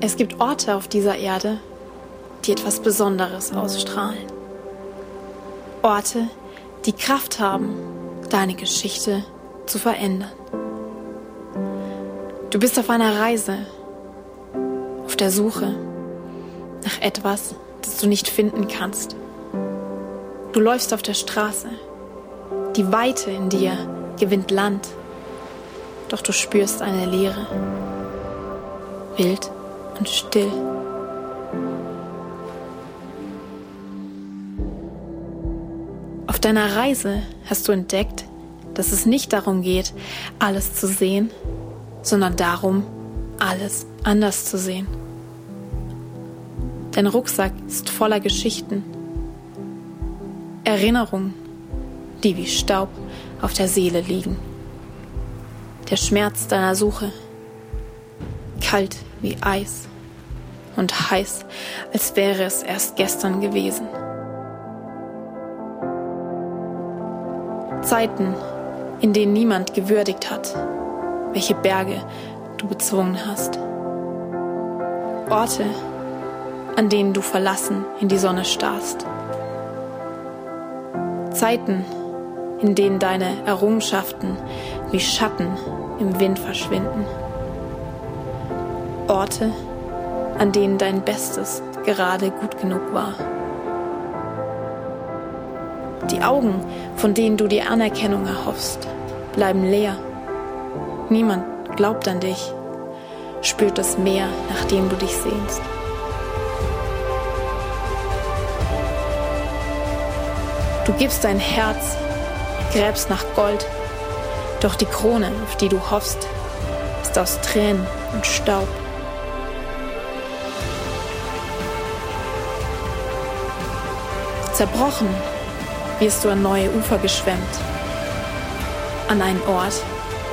Es gibt Orte auf dieser Erde, die etwas Besonderes ausstrahlen. Orte, die Kraft haben, deine Geschichte zu verändern. Du bist auf einer Reise, auf der Suche nach etwas, das du nicht finden kannst. Du läufst auf der Straße. Die Weite in dir gewinnt Land. Doch du spürst eine Leere. Wild und still. Auf deiner Reise hast du entdeckt, dass es nicht darum geht, alles zu sehen, sondern darum, alles anders zu sehen. Dein Rucksack ist voller Geschichten, Erinnerungen, die wie Staub auf der Seele liegen. Der Schmerz deiner Suche, kalt wie Eis und heiß, als wäre es erst gestern gewesen. Zeiten, in denen niemand gewürdigt hat, welche Berge du bezwungen hast. Orte, an denen du verlassen in die Sonne starrst. Zeiten, in denen deine Errungenschaften wie Schatten im Wind verschwinden. Orte, an denen dein Bestes gerade gut genug war. Die Augen, von denen du die Anerkennung erhoffst, bleiben leer. Niemand glaubt an dich, spürt das Meer, nach dem du dich sehnst. Du gibst dein Herz, gräbst nach Gold, doch die Krone, auf die du hoffst, ist aus Tränen und Staub. Zerbrochen wirst du an neue Ufer geschwemmt, an einen Ort,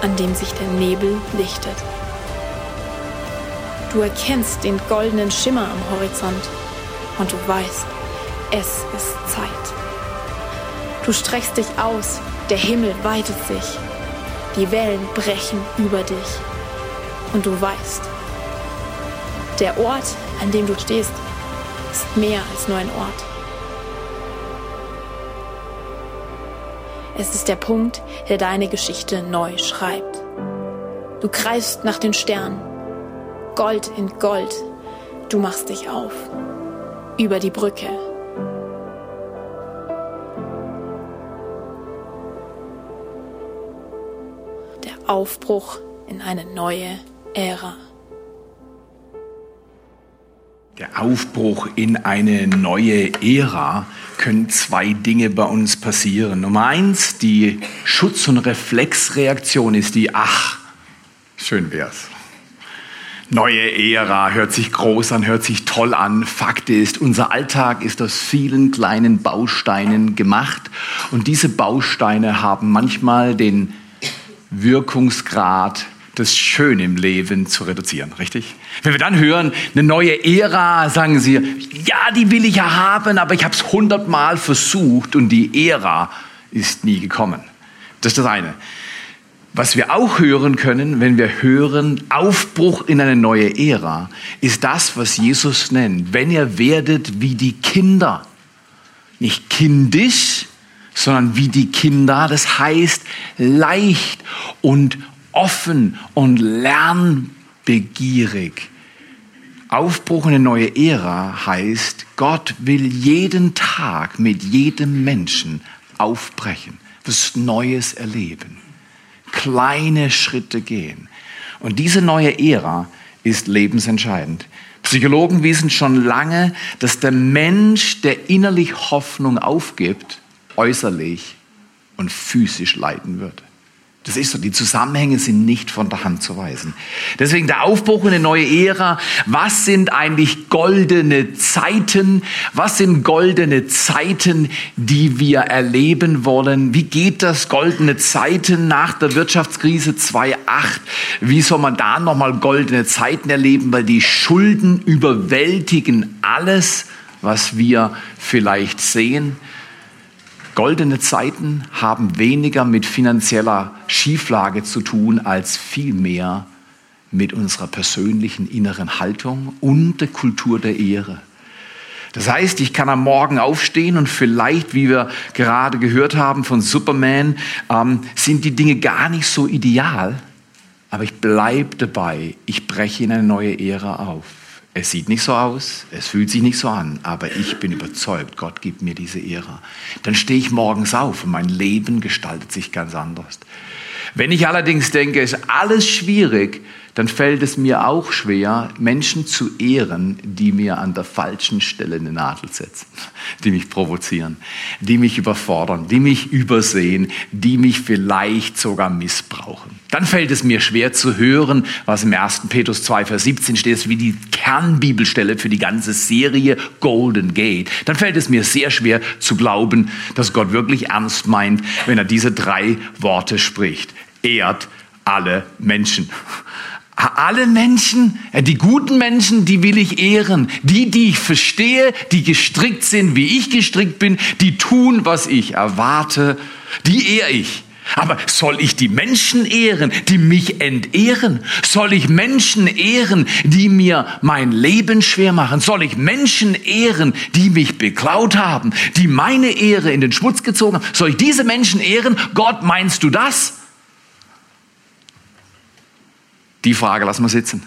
an dem sich der Nebel lichtet. Du erkennst den goldenen Schimmer am Horizont und du weißt, es ist Zeit. Du streckst dich aus, der Himmel weitet sich, die Wellen brechen über dich und du weißt, der Ort, an dem du stehst, ist mehr als nur ein Ort. Es ist der Punkt, der deine Geschichte neu schreibt. Du greifst nach den Sternen. Gold in Gold. Du machst dich auf. Über die Brücke. Der Aufbruch in eine neue Ära. Der Aufbruch in eine neue Ära können zwei Dinge bei uns passieren. Nummer eins, die Schutz- und Reflexreaktion ist die, ach, schön wär's. Neue Ära hört sich groß an, hört sich toll an. Fakt ist, unser Alltag ist aus vielen kleinen Bausteinen gemacht und diese Bausteine haben manchmal den Wirkungsgrad das Schöne im Leben zu reduzieren, richtig? Wenn wir dann hören, eine neue Ära, sagen sie, ja, die will ich ja haben, aber ich habe es hundertmal versucht und die Ära ist nie gekommen. Das ist das eine. Was wir auch hören können, wenn wir hören Aufbruch in eine neue Ära, ist das, was Jesus nennt, wenn ihr werdet wie die Kinder. Nicht kindisch, sondern wie die Kinder. Das heißt leicht und offen und lernbegierig. Aufbruch in eine neue Ära heißt, Gott will jeden Tag mit jedem Menschen aufbrechen, was Neues erleben, kleine Schritte gehen. Und diese neue Ära ist lebensentscheidend. Psychologen wissen schon lange, dass der Mensch, der innerlich Hoffnung aufgibt, äußerlich und physisch leiden wird. Das ist so. Die Zusammenhänge sind nicht von der Hand zu weisen. Deswegen der Aufbruch in eine neue Ära. Was sind eigentlich goldene Zeiten? Was sind goldene Zeiten, die wir erleben wollen? Wie geht das goldene Zeiten nach der Wirtschaftskrise 2008? Wie soll man da nochmal goldene Zeiten erleben? Weil die Schulden überwältigen alles, was wir vielleicht sehen. Goldene Zeiten haben weniger mit finanzieller Schieflage zu tun als vielmehr mit unserer persönlichen inneren Haltung und der Kultur der Ehre. Das heißt, ich kann am Morgen aufstehen und vielleicht, wie wir gerade gehört haben von Superman, ähm, sind die Dinge gar nicht so ideal, aber ich bleibe dabei, ich breche in eine neue Ära auf. Es sieht nicht so aus, es fühlt sich nicht so an, aber ich bin überzeugt, Gott gibt mir diese Ära. Dann stehe ich morgens auf und mein Leben gestaltet sich ganz anders. Wenn ich allerdings denke, es ist alles schwierig, dann fällt es mir auch schwer, Menschen zu ehren, die mir an der falschen Stelle eine Nadel setzen, die mich provozieren, die mich überfordern, die mich übersehen, die mich vielleicht sogar missbrauchen. Dann fällt es mir schwer zu hören, was im 1. Petrus 2, Vers 17 steht, wie die Kernbibelstelle für die ganze Serie Golden Gate. Dann fällt es mir sehr schwer zu glauben, dass Gott wirklich ernst meint, wenn er diese drei Worte spricht. Ehrt alle Menschen. Alle Menschen, äh, die guten Menschen, die will ich ehren. Die, die ich verstehe, die gestrickt sind, wie ich gestrickt bin, die tun, was ich erwarte, die ehre ich. Aber soll ich die Menschen ehren, die mich entehren? Soll ich Menschen ehren, die mir mein Leben schwer machen? Soll ich Menschen ehren, die mich beklaut haben, die meine Ehre in den Schmutz gezogen haben? Soll ich diese Menschen ehren? Gott, meinst du das? Die Frage lassen wir sitzen.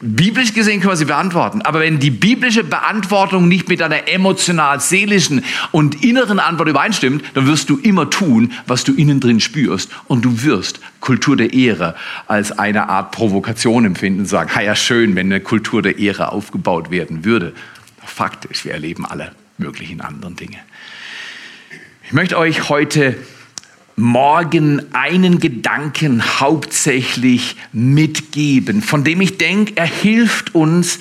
Biblisch gesehen können wir sie beantworten, aber wenn die biblische Beantwortung nicht mit einer emotional-seelischen und inneren Antwort übereinstimmt, dann wirst du immer tun, was du innen drin spürst und du wirst Kultur der Ehre als eine Art Provokation empfinden und sagen, ja schön, wenn eine Kultur der Ehre aufgebaut werden würde. Fakt ist, wir erleben alle möglichen anderen Dinge. Ich möchte euch heute morgen einen Gedanken hauptsächlich mitgeben, von dem ich denke, er hilft uns,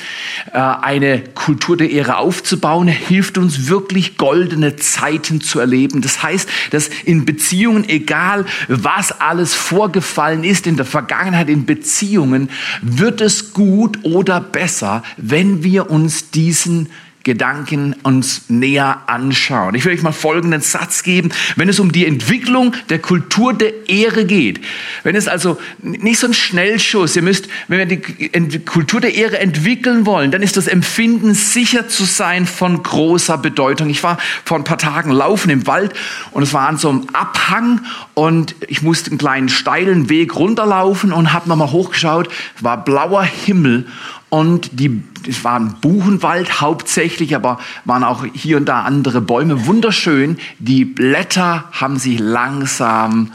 äh, eine Kultur der Ehre aufzubauen, er hilft uns wirklich goldene Zeiten zu erleben. Das heißt, dass in Beziehungen, egal was alles vorgefallen ist in der Vergangenheit, in Beziehungen, wird es gut oder besser, wenn wir uns diesen Gedanken uns näher anschauen. Ich will euch mal folgenden Satz geben. Wenn es um die Entwicklung der Kultur der Ehre geht, wenn es also nicht so ein Schnellschuss, ihr müsst, wenn wir die Kultur der Ehre entwickeln wollen, dann ist das Empfinden, sicher zu sein, von großer Bedeutung. Ich war vor ein paar Tagen laufen im Wald und es war an so einem Abhang und ich musste einen kleinen steilen Weg runterlaufen und habe nochmal hochgeschaut, war blauer Himmel und die, es war ein Buchenwald hauptsächlich, aber waren auch hier und da andere Bäume. Wunderschön. Die Blätter haben sich langsam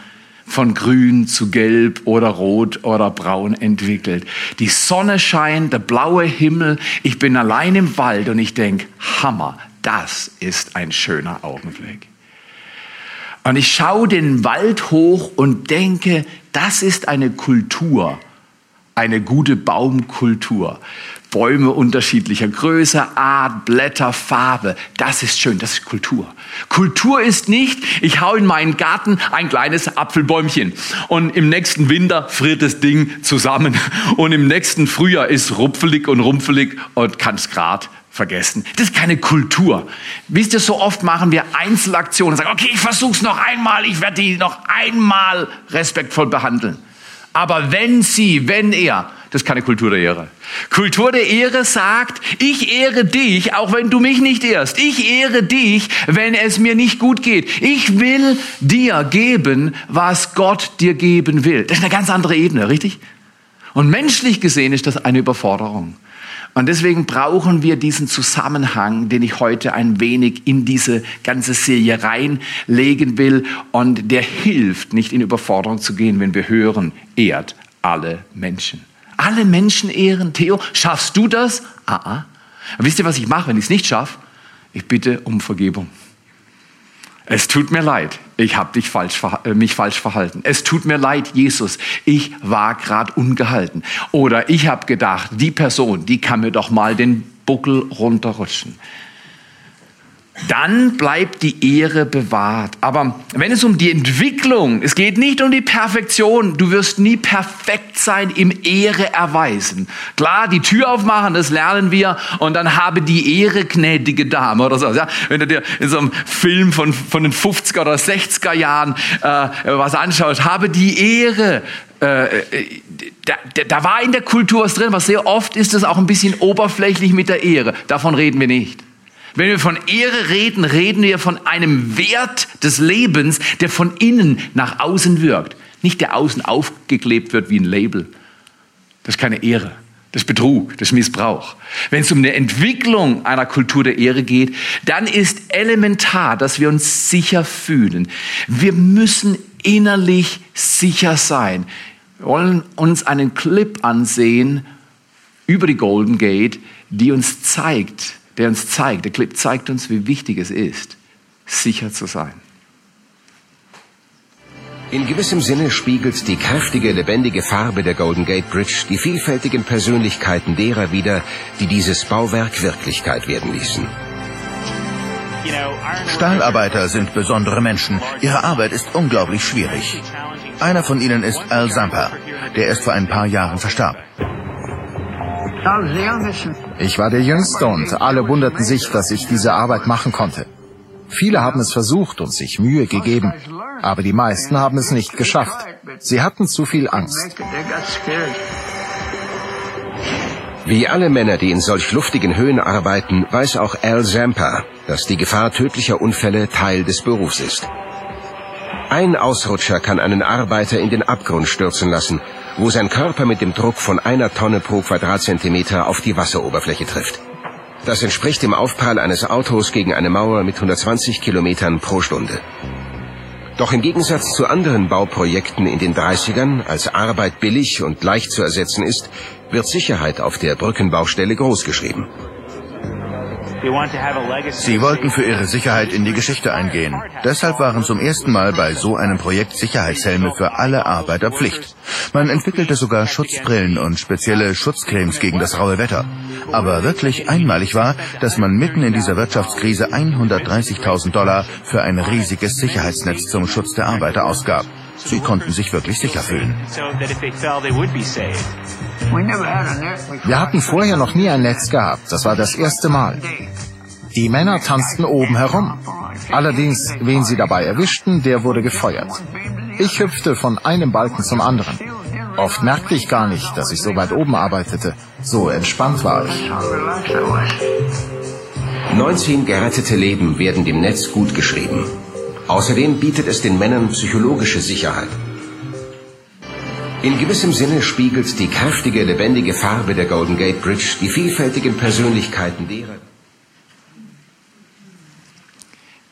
von grün zu gelb oder rot oder braun entwickelt. Die Sonne scheint, der blaue Himmel. Ich bin allein im Wald und ich denke, Hammer, das ist ein schöner Augenblick. Und ich schaue den Wald hoch und denke, das ist eine Kultur eine gute Baumkultur. Bäume unterschiedlicher Größe, Art, Blätter, Farbe. Das ist schön, das ist Kultur. Kultur ist nicht, ich hau in meinen Garten ein kleines Apfelbäumchen und im nächsten Winter friert das Ding zusammen und im nächsten Frühjahr ist rupfelig und rumpfelig und kann es grad vergessen. Das ist keine Kultur. Wisst ihr, so oft machen wir Einzelaktionen und sagen, okay, ich versuch's noch einmal, ich werde die noch einmal respektvoll behandeln. Aber wenn sie, wenn er, das ist keine Kultur der Ehre. Kultur der Ehre sagt, ich ehre dich, auch wenn du mich nicht ehrst. Ich ehre dich, wenn es mir nicht gut geht. Ich will dir geben, was Gott dir geben will. Das ist eine ganz andere Ebene, richtig? Und menschlich gesehen ist das eine Überforderung. Und deswegen brauchen wir diesen Zusammenhang, den ich heute ein wenig in diese ganze Serie reinlegen will. Und der hilft, nicht in Überforderung zu gehen, wenn wir hören, ehrt alle Menschen. Alle Menschen ehren. Theo, schaffst du das? Ah, ah. Wisst ihr, was ich mache, wenn ich es nicht schaffe? Ich bitte um Vergebung. Es tut mir leid, ich habe falsch, äh, mich falsch verhalten. Es tut mir leid, Jesus, ich war gerade ungehalten. Oder ich habe gedacht, die Person, die kann mir doch mal den Buckel runterrutschen dann bleibt die Ehre bewahrt. Aber wenn es um die Entwicklung, es geht nicht um die Perfektion, du wirst nie perfekt sein im Ehre erweisen. Klar, die Tür aufmachen, das lernen wir und dann habe die Ehre gnädige Dame oder so. Ja? Wenn du dir in so einem Film von, von den 50er oder 60er Jahren äh, was anschaust, habe die Ehre äh, da, da war in der Kultur was drin, aber sehr oft ist es auch ein bisschen oberflächlich mit der Ehre. Davon reden wir nicht. Wenn wir von Ehre reden, reden wir von einem Wert des Lebens, der von innen nach außen wirkt. Nicht der außen aufgeklebt wird wie ein Label. Das ist keine Ehre. Das ist Betrug, das ist Missbrauch. Wenn es um eine Entwicklung einer Kultur der Ehre geht, dann ist elementar, dass wir uns sicher fühlen. Wir müssen innerlich sicher sein. Wir wollen uns einen Clip ansehen über die Golden Gate, die uns zeigt, der uns zeigt, der Clip zeigt uns, wie wichtig es ist, sicher zu sein. In gewissem Sinne spiegelt die kräftige, lebendige Farbe der Golden Gate Bridge die vielfältigen Persönlichkeiten derer wider, die dieses Bauwerk Wirklichkeit werden ließen. Stahlarbeiter sind besondere Menschen. Ihre Arbeit ist unglaublich schwierig. Einer von ihnen ist Al Zampa, der erst vor ein paar Jahren verstarb. Ich war der Jüngste und alle wunderten sich, dass ich diese Arbeit machen konnte. Viele haben es versucht und sich Mühe gegeben, aber die meisten haben es nicht geschafft. Sie hatten zu viel Angst. Wie alle Männer, die in solch luftigen Höhen arbeiten, weiß auch Al Zampa, dass die Gefahr tödlicher Unfälle Teil des Berufs ist. Ein Ausrutscher kann einen Arbeiter in den Abgrund stürzen lassen, wo sein Körper mit dem Druck von einer Tonne pro Quadratzentimeter auf die Wasseroberfläche trifft. Das entspricht dem Aufprall eines Autos gegen eine Mauer mit 120 Kilometern pro Stunde. Doch im Gegensatz zu anderen Bauprojekten in den 30ern, als Arbeit billig und leicht zu ersetzen ist, wird Sicherheit auf der Brückenbaustelle großgeschrieben. Sie wollten für ihre Sicherheit in die Geschichte eingehen. Deshalb waren zum ersten Mal bei so einem Projekt Sicherheitshelme für alle Arbeiter Pflicht. Man entwickelte sogar Schutzbrillen und spezielle Schutzcremes gegen das raue Wetter. Aber wirklich einmalig war, dass man mitten in dieser Wirtschaftskrise 130.000 Dollar für ein riesiges Sicherheitsnetz zum Schutz der Arbeiter ausgab. Sie konnten sich wirklich sicher fühlen. Wir hatten vorher noch nie ein Netz gehabt. Das war das erste Mal. Die Männer tanzten oben herum. Allerdings, wen sie dabei erwischten, der wurde gefeuert. Ich hüpfte von einem Balken zum anderen. Oft merkte ich gar nicht, dass ich so weit oben arbeitete. So entspannt war ich. 19 gerettete Leben werden dem Netz gut geschrieben. Außerdem bietet es den Männern psychologische Sicherheit. In gewissem Sinne spiegelt die kräftige, lebendige Farbe der Golden Gate Bridge die vielfältigen Persönlichkeiten derer.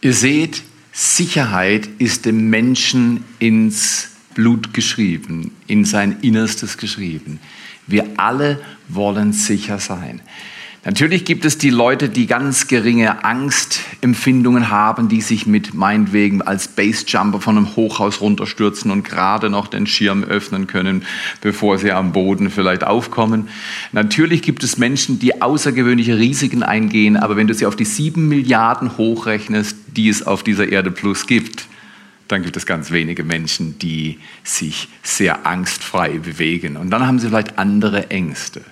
Ihr seht, Sicherheit ist dem Menschen ins Blut geschrieben, in sein Innerstes geschrieben. Wir alle wollen sicher sein. Natürlich gibt es die Leute, die ganz geringe Angstempfindungen haben, die sich mit meinetwegen als Basejumper von einem Hochhaus runterstürzen und gerade noch den Schirm öffnen können, bevor sie am Boden vielleicht aufkommen. Natürlich gibt es Menschen, die außergewöhnliche Risiken eingehen, aber wenn du sie auf die sieben Milliarden hochrechnest, die es auf dieser Erde plus gibt, dann gibt es ganz wenige Menschen, die sich sehr angstfrei bewegen. Und dann haben sie vielleicht andere Ängste.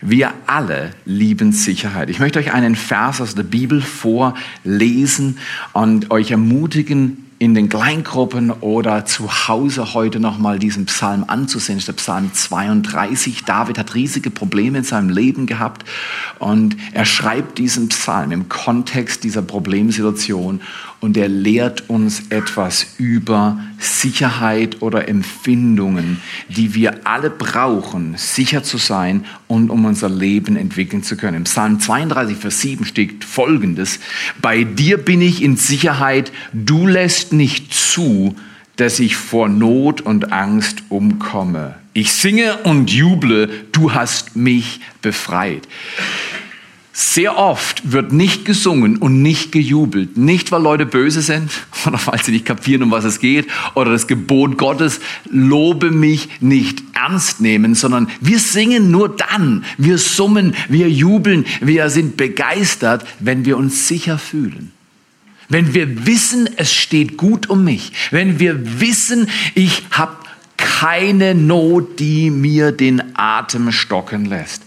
Wir alle lieben Sicherheit. Ich möchte euch einen Vers aus der Bibel vorlesen und euch ermutigen, in den Kleingruppen oder zu Hause heute nochmal diesen Psalm anzusehen. Das ist der Psalm 32. David hat riesige Probleme in seinem Leben gehabt und er schreibt diesen Psalm im Kontext dieser Problemsituation und er lehrt uns etwas über Sicherheit oder Empfindungen, die wir alle brauchen, sicher zu sein und um unser Leben entwickeln zu können. Im Psalm 32, Vers 7 steht Folgendes. Bei dir bin ich in Sicherheit, du lässt nicht zu, dass ich vor Not und Angst umkomme. Ich singe und juble, du hast mich befreit. Sehr oft wird nicht gesungen und nicht gejubelt. Nicht, weil Leute böse sind oder weil sie nicht kapieren, um was es geht oder das Gebot Gottes, lobe mich nicht ernst nehmen, sondern wir singen nur dann, wir summen, wir jubeln, wir sind begeistert, wenn wir uns sicher fühlen. Wenn wir wissen, es steht gut um mich. Wenn wir wissen, ich habe keine Not, die mir den Atem stocken lässt.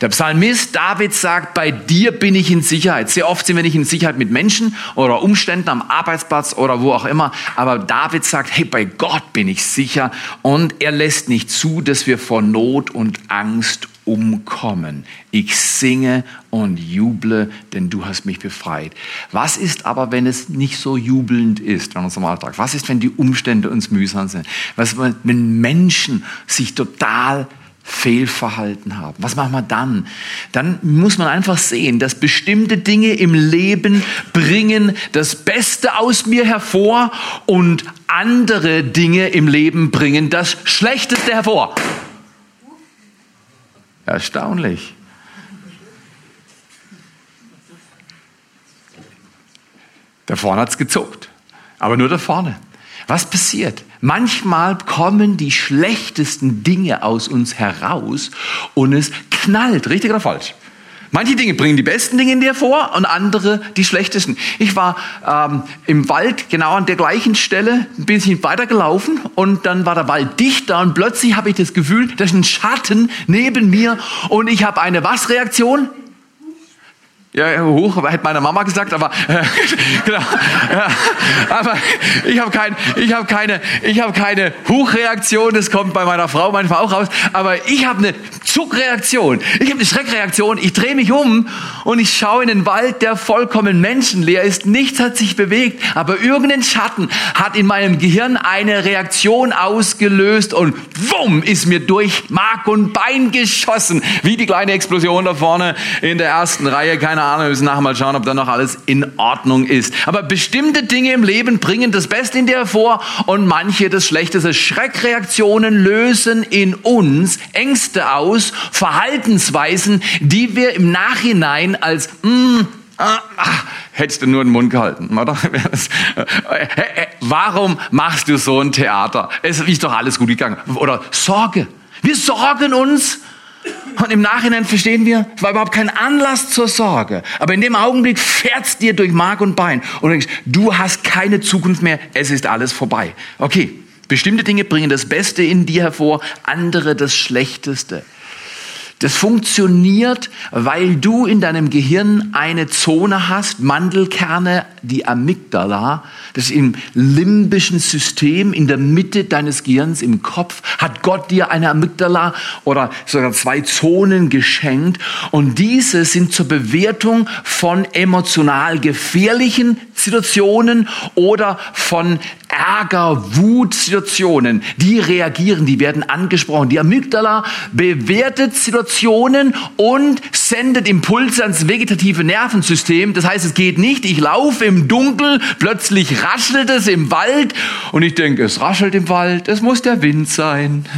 Der Psalmist David sagt, bei dir bin ich in Sicherheit. Sehr oft sind wir nicht in Sicherheit mit Menschen oder Umständen am Arbeitsplatz oder wo auch immer. Aber David sagt, hey, bei Gott bin ich sicher. Und er lässt nicht zu, dass wir vor Not und Angst umkommen. Ich singe und juble, denn du hast mich befreit. Was ist aber, wenn es nicht so jubelnd ist in unserem Alltag? Was ist, wenn die Umstände uns mühsam sind? Was, wenn Menschen sich total Fehlverhalten haben. Was machen wir dann? Dann muss man einfach sehen, dass bestimmte Dinge im Leben bringen das Beste aus mir hervor und andere Dinge im Leben bringen das Schlechteste hervor. Erstaunlich. Da vorne hat es gezuckt. Aber nur da vorne. Was passiert? Manchmal kommen die schlechtesten Dinge aus uns heraus und es knallt, richtig oder falsch? Manche Dinge bringen die besten Dinge in dir vor und andere die schlechtesten. Ich war ähm, im Wald genau an der gleichen Stelle ein bisschen weiter gelaufen und dann war der Wald dichter und plötzlich habe ich das Gefühl, da ist ein Schatten neben mir und ich habe eine Was-Reaktion? Ja, hoch, hätte meine Mama gesagt, aber äh, genau. Ja, aber ich habe kein, ich habe keine, ich habe keine Hochreaktion. Das kommt bei meiner Frau manchmal auch raus. Aber ich habe eine Zuckreaktion. Ich habe eine Schreckreaktion. Ich drehe mich um und ich schaue in den Wald, der vollkommen menschenleer ist. Nichts hat sich bewegt, aber irgendein Schatten hat in meinem Gehirn eine Reaktion ausgelöst und wumm ist mir durch Mark und Bein geschossen, wie die kleine Explosion da vorne in der ersten Reihe. Keine Ahnung, wir müssen nachher mal schauen, ob da noch alles in Ordnung ist. Aber bestimmte Dinge im Leben bringen das Beste in dir hervor und manche das Schlechteste. Schreckreaktionen lösen in uns Ängste aus, Verhaltensweisen, die wir im Nachhinein als mm, Ah, ah, hättest du nur den Mund gehalten, oder? Warum machst du so ein Theater? Es ist doch alles gut gegangen. Oder Sorge. Wir sorgen uns und im Nachhinein verstehen wir, es war überhaupt kein Anlass zur Sorge. Aber in dem Augenblick fährt's dir durch Mark und Bein und du denkst, du hast keine Zukunft mehr, es ist alles vorbei. Okay, bestimmte Dinge bringen das Beste in dir hervor, andere das Schlechteste. Das funktioniert, weil du in deinem Gehirn eine Zone hast, Mandelkerne, die Amygdala, das im limbischen System in der Mitte deines Gehirns im Kopf, hat Gott dir eine Amygdala oder sogar zwei Zonen geschenkt? Und diese sind zur Bewertung von emotional gefährlichen Situationen oder von Ärger, Wutsituationen, die reagieren, die werden angesprochen. Die Amygdala bewertet Situationen und sendet Impulse ans vegetative Nervensystem. Das heißt, es geht nicht, ich laufe im Dunkel, plötzlich raschelt es im Wald und ich denke, es raschelt im Wald, es muss der Wind sein.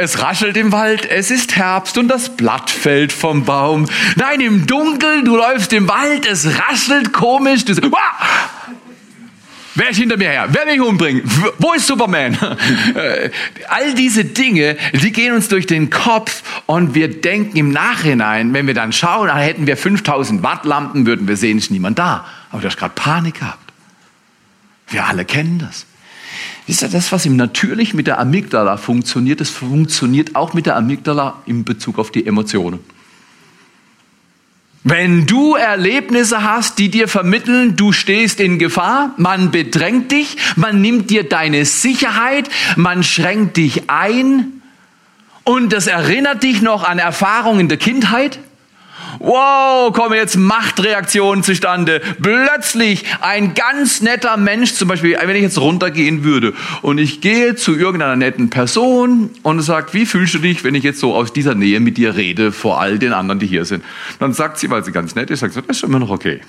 Es raschelt im Wald, es ist Herbst und das Blatt fällt vom Baum. Nein, im Dunkel, du läufst im Wald, es raschelt komisch, du sagst, Wer ist hinter mir her? Wer will mich umbringen? Wo ist Superman? Äh, all diese Dinge, die gehen uns durch den Kopf und wir denken im Nachhinein, wenn wir dann schauen, ah, hätten wir 5000 Watt Lampen, würden wir sehen, ist niemand da. Aber du hast gerade Panik gehabt. Wir alle kennen das. Wisst ihr, das, was im Natürlich mit der Amygdala funktioniert, das funktioniert auch mit der Amygdala in Bezug auf die Emotionen. Wenn du Erlebnisse hast, die dir vermitteln, du stehst in Gefahr, man bedrängt dich, man nimmt dir deine Sicherheit, man schränkt dich ein. Und das erinnert dich noch an Erfahrungen der Kindheit, Wow, kommen jetzt Machtreaktionen zustande. Plötzlich ein ganz netter Mensch, zum Beispiel, wenn ich jetzt runtergehen würde und ich gehe zu irgendeiner netten Person und sagt, wie fühlst du dich, wenn ich jetzt so aus dieser Nähe mit dir rede, vor all den anderen, die hier sind? Dann sagt sie, weil sie ganz nett ist, sagt sie, das ist immer noch okay.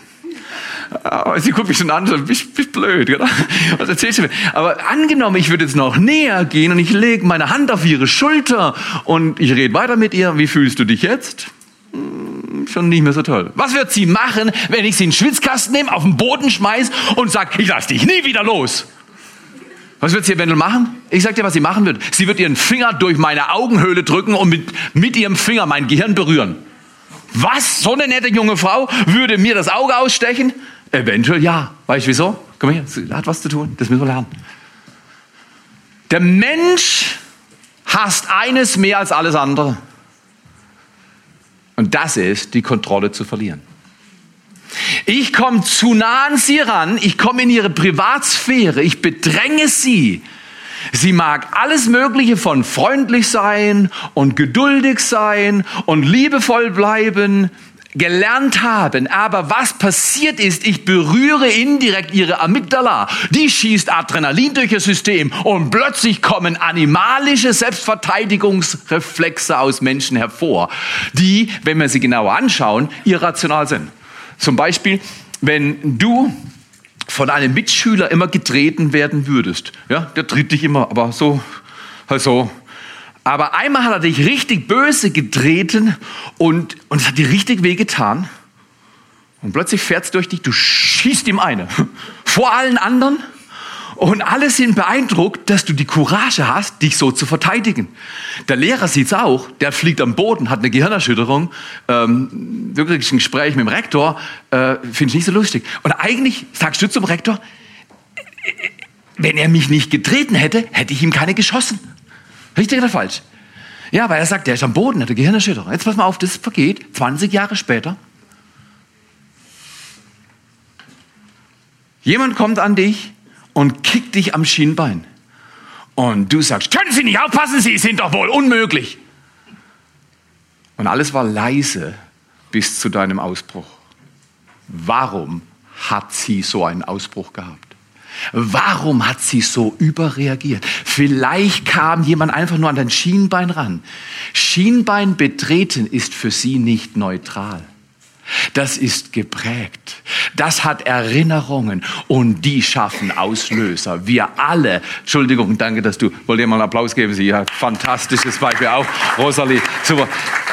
Aber sie guckt mich schon an, so, bist, bist blöd, oder? Was erzählst du mir? Aber angenommen, ich würde jetzt noch näher gehen und ich lege meine Hand auf ihre Schulter und ich rede weiter mit ihr, wie fühlst du dich jetzt? Schon nicht mehr so toll. Was wird sie machen, wenn ich sie in den Schwitzkasten nehme, auf den Boden schmeiß und sag, ich lass dich nie wieder los? Was wird sie eventuell machen? Ich sag dir, was sie machen wird. Sie wird ihren Finger durch meine Augenhöhle drücken und mit, mit ihrem Finger mein Gehirn berühren. Was? So eine nette junge Frau würde mir das Auge ausstechen? Eventuell ja. Weißt du wieso? Komm her, sie hat was zu tun. Das müssen wir lernen. Der Mensch hasst eines mehr als alles andere. Und das ist, die Kontrolle zu verlieren. Ich komme zu nah an sie ran, ich komme in ihre Privatsphäre, ich bedränge sie. Sie mag alles Mögliche von freundlich sein und geduldig sein und liebevoll bleiben gelernt haben. Aber was passiert ist, ich berühre indirekt ihre Amygdala. Die schießt Adrenalin durch ihr System und plötzlich kommen animalische Selbstverteidigungsreflexe aus Menschen hervor, die, wenn wir sie genauer anschauen, irrational sind. Zum Beispiel, wenn du von einem Mitschüler immer getreten werden würdest, ja, der tritt dich immer, aber so, also, aber einmal hat er dich richtig böse getreten und, und es hat dir richtig wehgetan. Und plötzlich fährt es durch dich, du schießt ihm eine. Vor allen anderen. Und alle sind beeindruckt, dass du die Courage hast, dich so zu verteidigen. Der Lehrer sieht's auch, der fliegt am Boden, hat eine Gehirnerschütterung, ähm, wirklich ein Gespräch mit dem Rektor, äh, finde ich nicht so lustig. Und eigentlich sagst du zum Rektor, wenn er mich nicht getreten hätte, hätte ich ihm keine geschossen. Richtig oder falsch? Ja, weil er sagt, der ist am Boden, hat eine Gehirnerschütterung. Jetzt pass mal auf, das vergeht 20 Jahre später. Jemand kommt an dich und kickt dich am Schienbein. Und du sagst, können Sie nicht aufpassen, Sie sind doch wohl unmöglich. Und alles war leise bis zu deinem Ausbruch. Warum hat sie so einen Ausbruch gehabt? Warum hat sie so überreagiert? Vielleicht kam jemand einfach nur an dein Schienbein ran. Schienbein betreten ist für sie nicht neutral. Das ist geprägt. Das hat Erinnerungen und die schaffen Auslöser. Wir alle, Entschuldigung, danke, dass du, wollt ihr mal einen Applaus geben? Sie hat fantastisches Beispiel auch, Rosalie, super.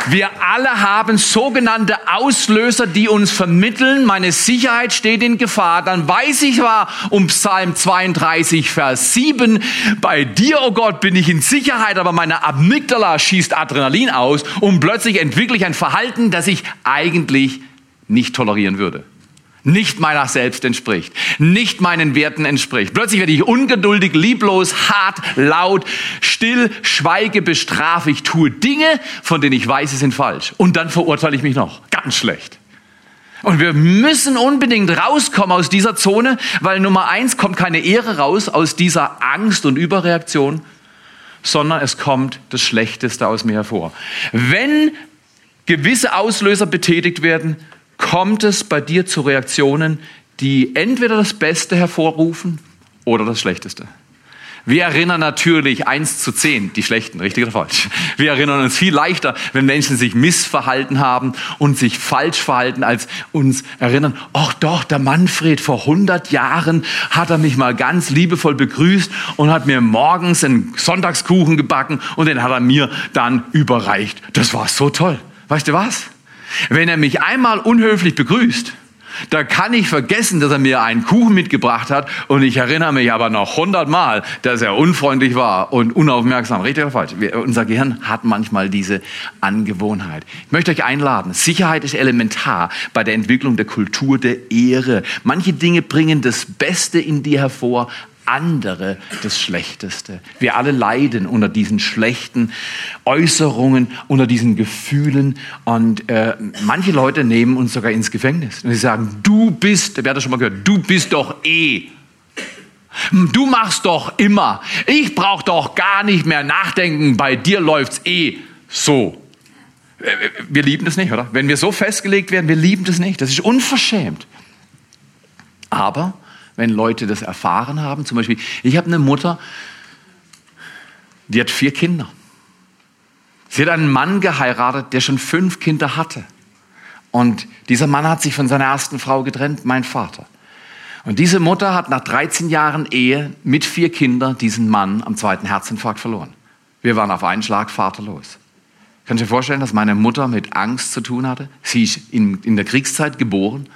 Wir alle haben sogenannte Auslöser, die uns vermitteln, meine Sicherheit steht in Gefahr. Dann weiß ich war um Psalm 32, Vers 7, bei dir, oh Gott, bin ich in Sicherheit, aber meine Amygdala schießt Adrenalin aus und plötzlich entwickle ich ein Verhalten, das ich eigentlich nicht tolerieren würde. Nicht meiner selbst entspricht, nicht meinen Werten entspricht. Plötzlich werde ich ungeduldig, lieblos, hart, laut, still, schweige, bestrafe. Ich tue Dinge, von denen ich weiß, sie sind falsch. Und dann verurteile ich mich noch. Ganz schlecht. Und wir müssen unbedingt rauskommen aus dieser Zone, weil Nummer eins kommt keine Ehre raus aus dieser Angst und Überreaktion, sondern es kommt das Schlechteste aus mir hervor. Wenn gewisse Auslöser betätigt werden, kommt es bei dir zu Reaktionen, die entweder das Beste hervorrufen oder das Schlechteste. Wir erinnern natürlich eins zu zehn, die schlechten, richtig oder falsch. Wir erinnern uns viel leichter, wenn Menschen sich missverhalten haben und sich falsch verhalten, als uns erinnern, ach doch, der Manfred vor 100 Jahren hat er mich mal ganz liebevoll begrüßt und hat mir morgens einen Sonntagskuchen gebacken und den hat er mir dann überreicht. Das war so toll. Weißt du was? Wenn er mich einmal unhöflich begrüßt, da kann ich vergessen, dass er mir einen Kuchen mitgebracht hat und ich erinnere mich aber noch hundertmal, dass er unfreundlich war und unaufmerksam. Richtig oder falsch? Wir, unser Gehirn hat manchmal diese Angewohnheit. Ich möchte euch einladen. Sicherheit ist elementar bei der Entwicklung der Kultur der Ehre. Manche Dinge bringen das Beste in dir hervor, andere das Schlechteste. Wir alle leiden unter diesen schlechten Äußerungen, unter diesen Gefühlen und äh, manche Leute nehmen uns sogar ins Gefängnis und sie sagen, du bist, wer hat das schon mal gehört, du bist doch eh. Du machst doch immer. Ich brauche doch gar nicht mehr nachdenken. Bei dir läuft's eh so. Wir lieben das nicht, oder? Wenn wir so festgelegt werden, wir lieben das nicht. Das ist unverschämt. Aber wenn Leute das erfahren haben. Zum Beispiel, ich habe eine Mutter, die hat vier Kinder. Sie hat einen Mann geheiratet, der schon fünf Kinder hatte. Und dieser Mann hat sich von seiner ersten Frau getrennt, mein Vater. Und diese Mutter hat nach 13 Jahren Ehe mit vier Kindern diesen Mann am zweiten Herzinfarkt verloren. Wir waren auf einen Schlag vaterlos. Kannst du dir vorstellen, dass meine Mutter mit Angst zu tun hatte? Sie ist in, in der Kriegszeit geboren,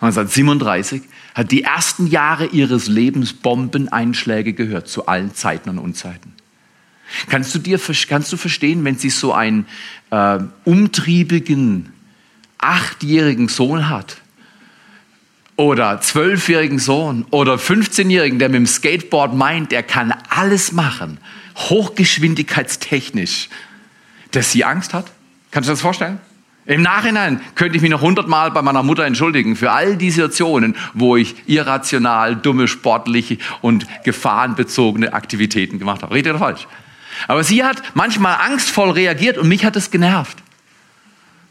1937 hat die ersten Jahre ihres Lebens Bombeneinschläge gehört, zu allen Zeiten und Unzeiten. Kannst du, dir, kannst du verstehen, wenn sie so einen äh, umtriebigen, achtjährigen Sohn hat oder zwölfjährigen Sohn oder 15-jährigen, der mit dem Skateboard meint, er kann alles machen, hochgeschwindigkeitstechnisch, dass sie Angst hat? Kannst du das vorstellen? Im Nachhinein könnte ich mich noch hundertmal bei meiner Mutter entschuldigen für all die Situationen, wo ich irrational, dumme, sportliche und gefahrenbezogene Aktivitäten gemacht habe. Richtig oder falsch? Aber sie hat manchmal angstvoll reagiert und mich hat es genervt.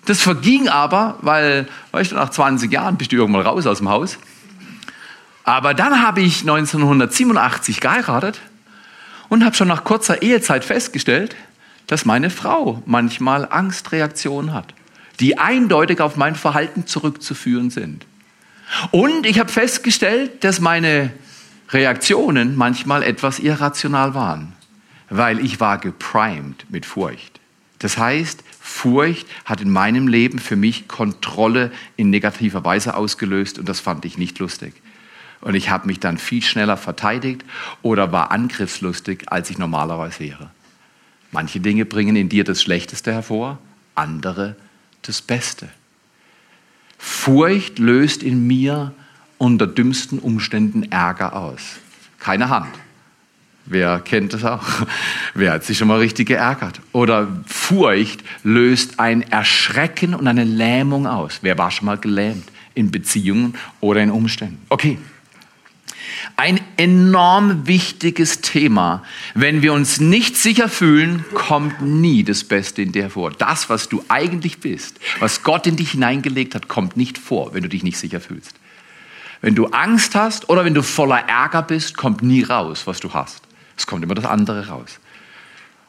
Das verging aber, weil, weißt du, nach 20 Jahren bist du irgendwann raus aus dem Haus. Aber dann habe ich 1987 geheiratet und habe schon nach kurzer Ehezeit festgestellt, dass meine Frau manchmal Angstreaktionen hat, die eindeutig auf mein Verhalten zurückzuführen sind. Und ich habe festgestellt, dass meine Reaktionen manchmal etwas irrational waren, weil ich war geprimed mit Furcht. Das heißt, Furcht hat in meinem Leben für mich Kontrolle in negativer Weise ausgelöst und das fand ich nicht lustig. Und ich habe mich dann viel schneller verteidigt oder war angriffslustig, als ich normalerweise wäre. Manche Dinge bringen in dir das Schlechteste hervor, andere das Beste. Furcht löst in mir unter dümmsten Umständen Ärger aus. Keine Hand. Wer kennt das auch? Wer hat sich schon mal richtig geärgert? Oder Furcht löst ein Erschrecken und eine Lähmung aus. Wer war schon mal gelähmt? In Beziehungen oder in Umständen. Okay. Ein enorm wichtiges Thema. Wenn wir uns nicht sicher fühlen, kommt nie das Beste in dir vor. Das, was du eigentlich bist, was Gott in dich hineingelegt hat, kommt nicht vor, wenn du dich nicht sicher fühlst. Wenn du Angst hast oder wenn du voller Ärger bist, kommt nie raus, was du hast. Es kommt immer das andere raus.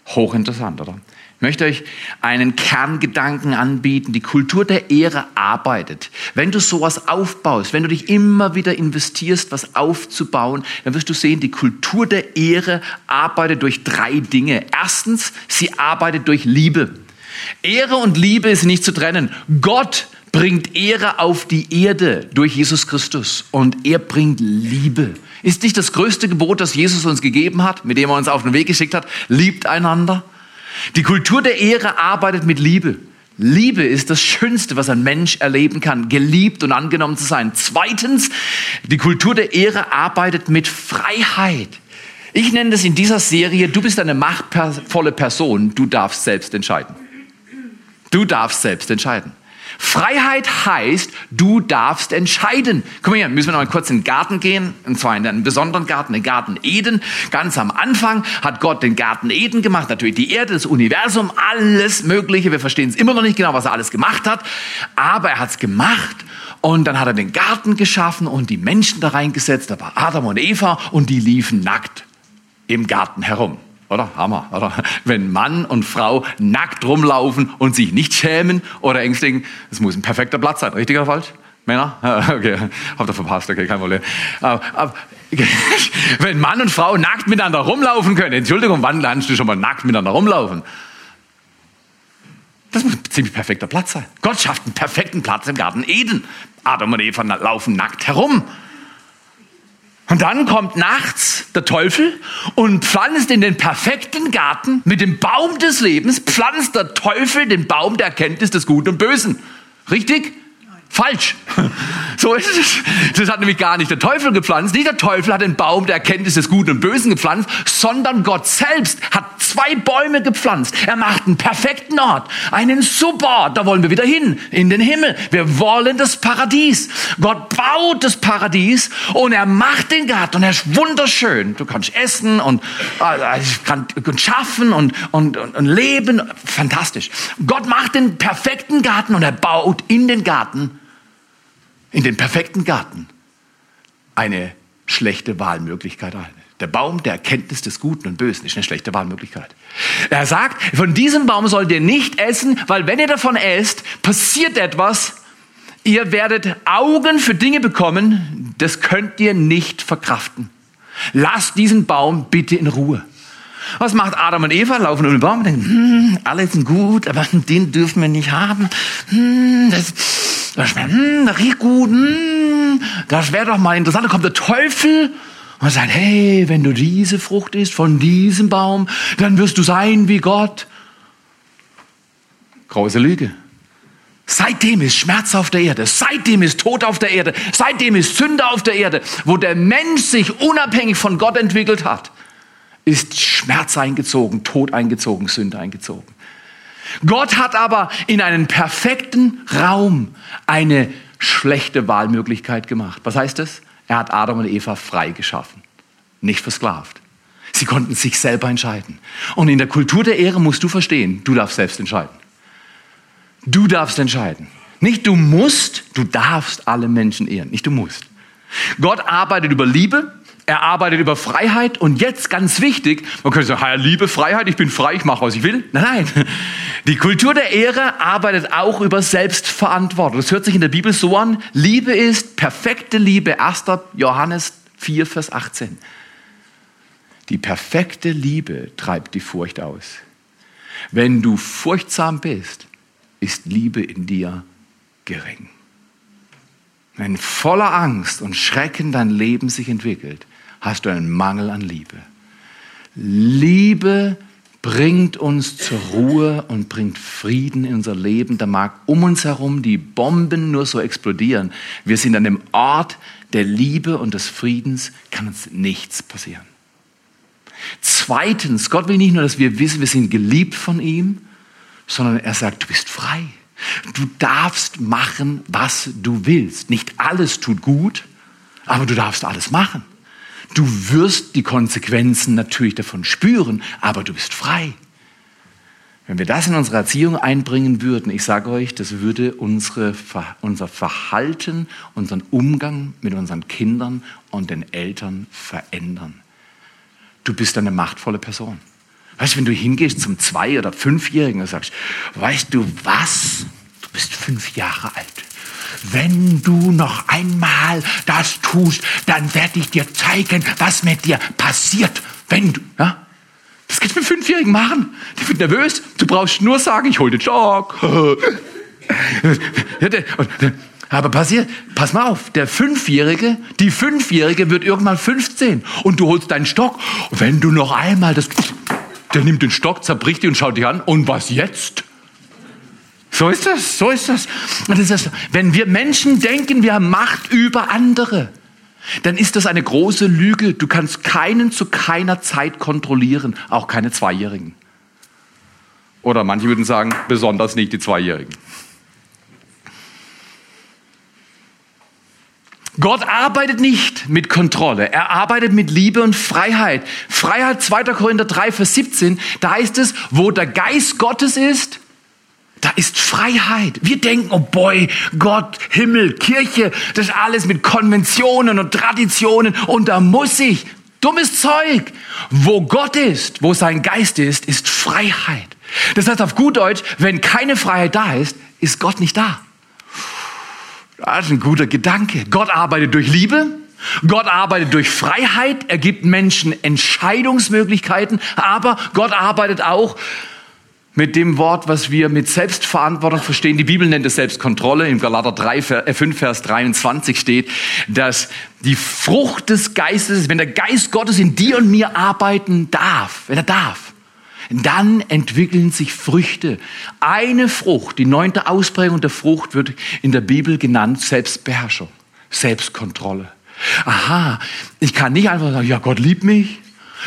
Hochinteressant, oder? Möchte euch einen Kerngedanken anbieten. Die Kultur der Ehre arbeitet. Wenn du sowas aufbaust, wenn du dich immer wieder investierst, was aufzubauen, dann wirst du sehen, die Kultur der Ehre arbeitet durch drei Dinge. Erstens, sie arbeitet durch Liebe. Ehre und Liebe ist nicht zu trennen. Gott bringt Ehre auf die Erde durch Jesus Christus und er bringt Liebe. Ist nicht das größte Gebot, das Jesus uns gegeben hat, mit dem er uns auf den Weg geschickt hat? Liebt einander. Die Kultur der Ehre arbeitet mit Liebe. Liebe ist das Schönste, was ein Mensch erleben kann, geliebt und angenommen zu sein. Zweitens, die Kultur der Ehre arbeitet mit Freiheit. Ich nenne das in dieser Serie, du bist eine machtvolle Person, du darfst selbst entscheiden. Du darfst selbst entscheiden. Freiheit heißt, du darfst entscheiden. Mal hier, müssen wir noch mal kurz in den Garten gehen, und zwar in einen besonderen Garten, den Garten Eden. Ganz am Anfang hat Gott den Garten Eden gemacht, natürlich die Erde, das Universum, alles Mögliche. Wir verstehen es immer noch nicht genau, was er alles gemacht hat, aber er hat es gemacht. Und dann hat er den Garten geschaffen und die Menschen da reingesetzt. Da war Adam und Eva und die liefen nackt im Garten herum. Oder? Hammer, oder? Wenn Mann und Frau nackt rumlaufen und sich nicht schämen oder ängstigen, das muss ein perfekter Platz sein. Richtig oder falsch? Männer? Okay, habt ihr verpasst, okay, kein Problem. Aber, aber, wenn Mann und Frau nackt miteinander rumlaufen können, Entschuldigung, wann lernst du schon mal nackt miteinander rumlaufen? Das muss ein ziemlich perfekter Platz sein. Gott schafft einen perfekten Platz im Garten Eden. Adam und Eva laufen nackt herum. Und dann kommt nachts der Teufel und pflanzt in den perfekten Garten mit dem Baum des Lebens, pflanzt der Teufel den Baum der Erkenntnis des Guten und Bösen. Richtig? Falsch. So ist es. Das hat nämlich gar nicht der Teufel gepflanzt. Nicht der Teufel hat den Baum der Erkenntnis des Guten und Bösen gepflanzt, sondern Gott selbst hat zwei Bäume gepflanzt. Er macht einen perfekten Ort, einen super Da wollen wir wieder hin, in den Himmel. Wir wollen das Paradies. Gott baut das Paradies und er macht den Garten und er ist wunderschön. Du kannst essen und, äh, kann, und schaffen und, und, und, und leben. Fantastisch. Gott macht den perfekten Garten und er baut in den Garten in den perfekten Garten eine schlechte Wahlmöglichkeit ein. Der Baum der Erkenntnis des Guten und Bösen ist eine schlechte Wahlmöglichkeit. Er sagt, von diesem Baum sollt ihr nicht essen, weil wenn ihr davon esst, passiert etwas. Ihr werdet Augen für Dinge bekommen, das könnt ihr nicht verkraften. Lasst diesen Baum bitte in Ruhe. Was macht Adam und Eva? Laufen um den Baum und denken, hm, alles sind gut, aber den dürfen wir nicht haben. Hm, das, das, hm, das riecht gut. Hm, das wäre doch mal interessant. Da kommt der Teufel und sagt, hey, wenn du diese Frucht isst von diesem Baum, dann wirst du sein wie Gott. Große Lüge. Seitdem ist Schmerz auf der Erde, seitdem ist Tod auf der Erde, seitdem ist Sünde auf der Erde, wo der Mensch sich unabhängig von Gott entwickelt hat, ist Schmerz eingezogen, Tod eingezogen, Sünde eingezogen. Gott hat aber in einen perfekten Raum eine schlechte Wahlmöglichkeit gemacht. Was heißt das? Er hat Adam und Eva frei geschaffen, nicht versklavt. Sie konnten sich selber entscheiden. Und in der Kultur der Ehre musst du verstehen, du darfst selbst entscheiden. Du darfst entscheiden. Nicht du musst, du darfst alle Menschen ehren. Nicht du musst. Gott arbeitet über Liebe, er arbeitet über Freiheit und jetzt ganz wichtig, man könnte sagen, Herr, Liebe, Freiheit, ich bin frei, ich mache, was ich will. Nein, nein. Die Kultur der Ehre arbeitet auch über Selbstverantwortung. Das hört sich in der Bibel so an. Liebe ist perfekte Liebe. 1. Johannes 4, Vers 18. Die perfekte Liebe treibt die Furcht aus. Wenn du furchtsam bist, ist Liebe in dir gering. Wenn voller Angst und Schrecken dein Leben sich entwickelt, hast du einen Mangel an Liebe. Liebe bringt uns zur Ruhe und bringt Frieden in unser Leben. Da mag um uns herum die Bomben nur so explodieren. Wir sind an dem Ort der Liebe und des Friedens, kann uns nichts passieren. Zweitens, Gott will nicht nur, dass wir wissen, wir sind geliebt von ihm, sondern er sagt, du bist frei. Du darfst machen, was du willst. Nicht alles tut gut, aber du darfst alles machen. Du wirst die Konsequenzen natürlich davon spüren, aber du bist frei. Wenn wir das in unsere Erziehung einbringen würden, ich sage euch, das würde unsere, unser Verhalten, unseren Umgang mit unseren Kindern und den Eltern verändern. Du bist eine machtvolle Person. Weißt du, wenn du hingehst zum Zwei- oder Fünfjährigen und sagst, weißt du was? Du bist fünf Jahre alt. Wenn du noch einmal das tust, dann werde ich dir zeigen, was mit dir passiert, wenn du, ja? Das kannst du mit Fünfjährigen machen. Die wird nervös. Du brauchst nur sagen, ich hol den Stock. Aber passiert, pass mal auf, der Fünfjährige, die Fünfjährige wird irgendwann 15 und du holst deinen Stock. Wenn du noch einmal das der nimmt den Stock, zerbricht ihn und schaut dich an. Und was jetzt? So ist das, so ist das. Und das wenn wir Menschen denken, wir haben Macht über andere, dann ist das eine große Lüge. Du kannst keinen zu keiner Zeit kontrollieren, auch keine Zweijährigen. Oder manche würden sagen, besonders nicht die Zweijährigen. Gott arbeitet nicht mit Kontrolle, er arbeitet mit Liebe und Freiheit. Freiheit 2. Korinther 3, Vers 17, da heißt es, wo der Geist Gottes ist, da ist Freiheit. Wir denken, oh boy, Gott, Himmel, Kirche, das ist alles mit Konventionen und Traditionen und da muss ich. Dummes Zeug. Wo Gott ist, wo sein Geist ist, ist Freiheit. Das heißt auf gut Deutsch, wenn keine Freiheit da ist, ist Gott nicht da. Das ist ein guter Gedanke. Gott arbeitet durch Liebe. Gott arbeitet durch Freiheit. Er gibt Menschen Entscheidungsmöglichkeiten. Aber Gott arbeitet auch mit dem Wort, was wir mit Selbstverantwortung verstehen. Die Bibel nennt es Selbstkontrolle. Im Galater 3, 5, Vers 23 steht, dass die Frucht des Geistes, wenn der Geist Gottes in dir und mir arbeiten darf, wenn er darf, dann entwickeln sich Früchte. Eine Frucht, die neunte Ausprägung der Frucht wird in der Bibel genannt Selbstbeherrschung, Selbstkontrolle. Aha, ich kann nicht einfach sagen, ja, Gott liebt mich,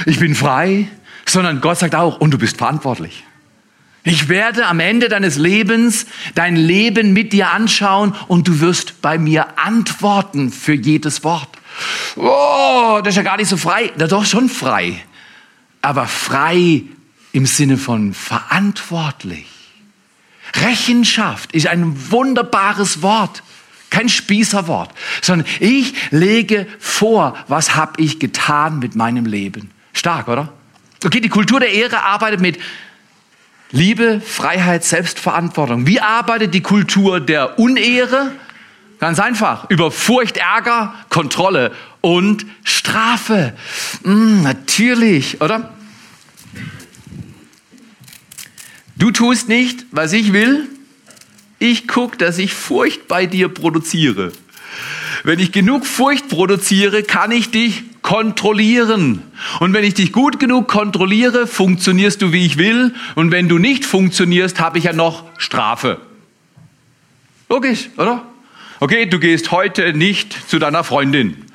ich bin frei, sondern Gott sagt auch, und du bist verantwortlich. Ich werde am Ende deines Lebens dein Leben mit dir anschauen und du wirst bei mir antworten für jedes Wort. Oh, das ist ja gar nicht so frei. Na doch schon frei. Aber frei im Sinne von verantwortlich. Rechenschaft ist ein wunderbares Wort, kein Spießerwort, sondern ich lege vor, was habe ich getan mit meinem Leben. Stark, oder? Okay, die Kultur der Ehre arbeitet mit Liebe, Freiheit, Selbstverantwortung. Wie arbeitet die Kultur der Unehre? Ganz einfach, über Furcht, Ärger, Kontrolle und Strafe. Mm, natürlich, oder? Du tust nicht, was ich will. Ich gucke, dass ich Furcht bei dir produziere. Wenn ich genug Furcht produziere, kann ich dich kontrollieren. Und wenn ich dich gut genug kontrolliere, funktionierst du, wie ich will. Und wenn du nicht funktionierst, habe ich ja noch Strafe. Logisch, oder? Okay, du gehst heute nicht zu deiner Freundin.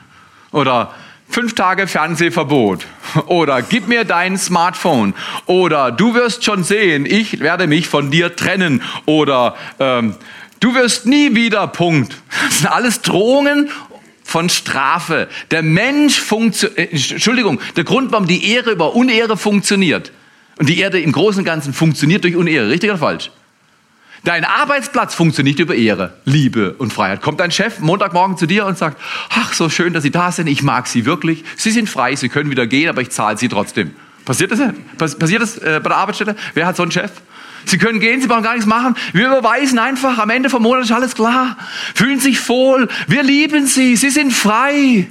Oder fünf Tage Fernsehverbot. Oder gib mir dein Smartphone. Oder du wirst schon sehen, ich werde mich von dir trennen. Oder ähm, du wirst nie wieder, Punkt. Das sind alles Drohungen von Strafe. Der Mensch funktioniert, äh, Entschuldigung, der Grund, warum die Ehre über Unehre funktioniert. Und die Erde im Großen und Ganzen funktioniert durch Unehre. Richtig oder falsch? Dein Arbeitsplatz funktioniert über Ehre, Liebe und Freiheit. Kommt dein Chef Montagmorgen zu dir und sagt, ach, so schön, dass Sie da sind, ich mag Sie wirklich. Sie sind frei, Sie können wieder gehen, aber ich zahle Sie trotzdem. Passiert das? Passiert das äh, bei der Arbeitsstelle? Wer hat so einen Chef? Sie können gehen, Sie brauchen gar nichts machen. Wir überweisen einfach, am Ende vom Monat ist alles klar. Fühlen sich wohl. Wir lieben Sie. Sie sind frei.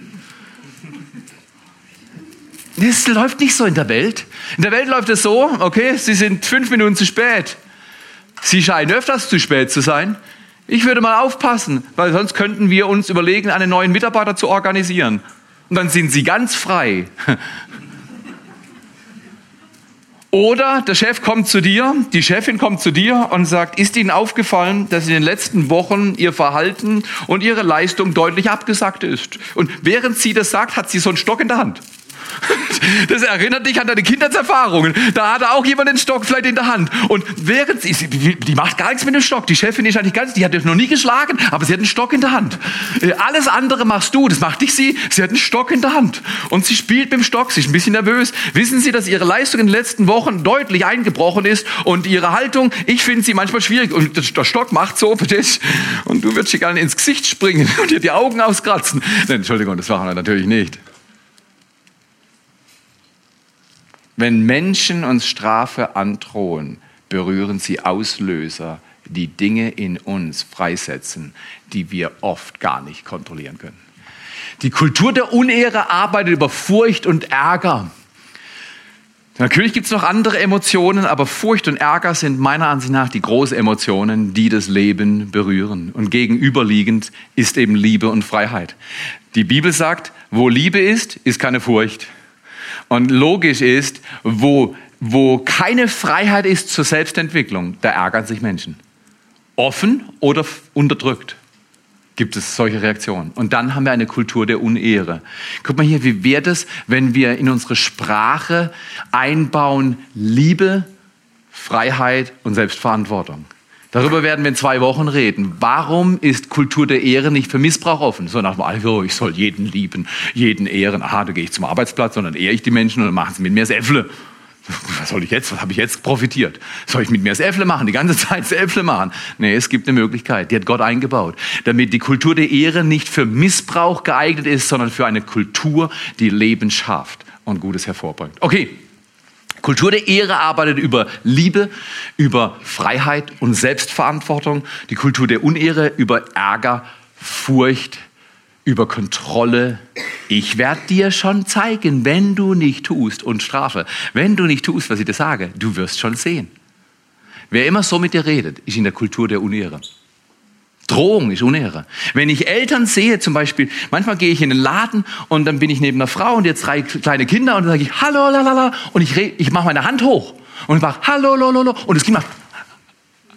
Das läuft nicht so in der Welt. In der Welt läuft es so, okay, Sie sind fünf Minuten zu spät. Sie scheinen öfters zu spät zu sein. Ich würde mal aufpassen, weil sonst könnten wir uns überlegen, einen neuen Mitarbeiter zu organisieren. Und dann sind Sie ganz frei. Oder der Chef kommt zu dir, die Chefin kommt zu dir und sagt, ist Ihnen aufgefallen, dass in den letzten Wochen Ihr Verhalten und Ihre Leistung deutlich abgesackt ist? Und während sie das sagt, hat sie so einen Stock in der Hand. Das erinnert dich an deine Kindheitserfahrungen. Da hat auch jemand den Stock vielleicht in der Hand. Und während sie, die macht gar nichts mit dem Stock. Die Chefin ist eigentlich ganz, die hat dich noch nie geschlagen, aber sie hat einen Stock in der Hand. Äh, alles andere machst du, das macht dich sie. Sie hat einen Stock in der Hand. Und sie spielt mit dem Stock, sie ist ein bisschen nervös. Wissen Sie, dass Ihre Leistung in den letzten Wochen deutlich eingebrochen ist und Ihre Haltung, ich finde sie manchmal schwierig. Und der Stock macht so dich. Und du würdest dir gerne ins Gesicht springen und dir die Augen auskratzen. Entschuldigung, das machen wir natürlich nicht. Wenn Menschen uns Strafe androhen, berühren sie Auslöser, die Dinge in uns freisetzen, die wir oft gar nicht kontrollieren können. Die Kultur der Unehre arbeitet über Furcht und Ärger. Natürlich gibt es noch andere Emotionen, aber Furcht und Ärger sind meiner Ansicht nach die großen Emotionen, die das Leben berühren. Und gegenüberliegend ist eben Liebe und Freiheit. Die Bibel sagt, wo Liebe ist, ist keine Furcht. Und logisch ist, wo, wo keine Freiheit ist zur Selbstentwicklung, da ärgern sich Menschen. Offen oder unterdrückt gibt es solche Reaktionen. Und dann haben wir eine Kultur der Unehre. Guck mal hier, wie wäre es, wenn wir in unsere Sprache einbauen Liebe, Freiheit und Selbstverantwortung? Darüber werden wir in zwei Wochen reden. Warum ist Kultur der Ehre nicht für Missbrauch offen? So nach dem Motto, ich soll jeden lieben, jeden ehren. Aha, da gehe ich zum Arbeitsplatz und dann ehre ich die Menschen und dann machen sie mit mir Säfle. Was soll ich jetzt? Was habe ich jetzt profitiert? Soll ich mit mir Säfle machen? Die ganze Zeit Säfle machen? Nee, es gibt eine Möglichkeit. Die hat Gott eingebaut. Damit die Kultur der Ehre nicht für Missbrauch geeignet ist, sondern für eine Kultur, die Leben schafft und Gutes hervorbringt. Okay. Kultur der Ehre arbeitet über Liebe, über Freiheit und Selbstverantwortung. Die Kultur der Unehre über Ärger, Furcht, über Kontrolle. Ich werde dir schon zeigen, wenn du nicht tust und Strafe. Wenn du nicht tust, was ich dir sage, du wirst schon sehen. Wer immer so mit dir redet, ist in der Kultur der Unehre. Drohung ist Unehre. Wenn ich Eltern sehe, zum Beispiel, manchmal gehe ich in den Laden und dann bin ich neben einer Frau und jetzt drei kleine Kinder und dann sage ich Hallo, lalala und ich, ich mache meine Hand hoch und ich mache Hallo, lololo und das Kind macht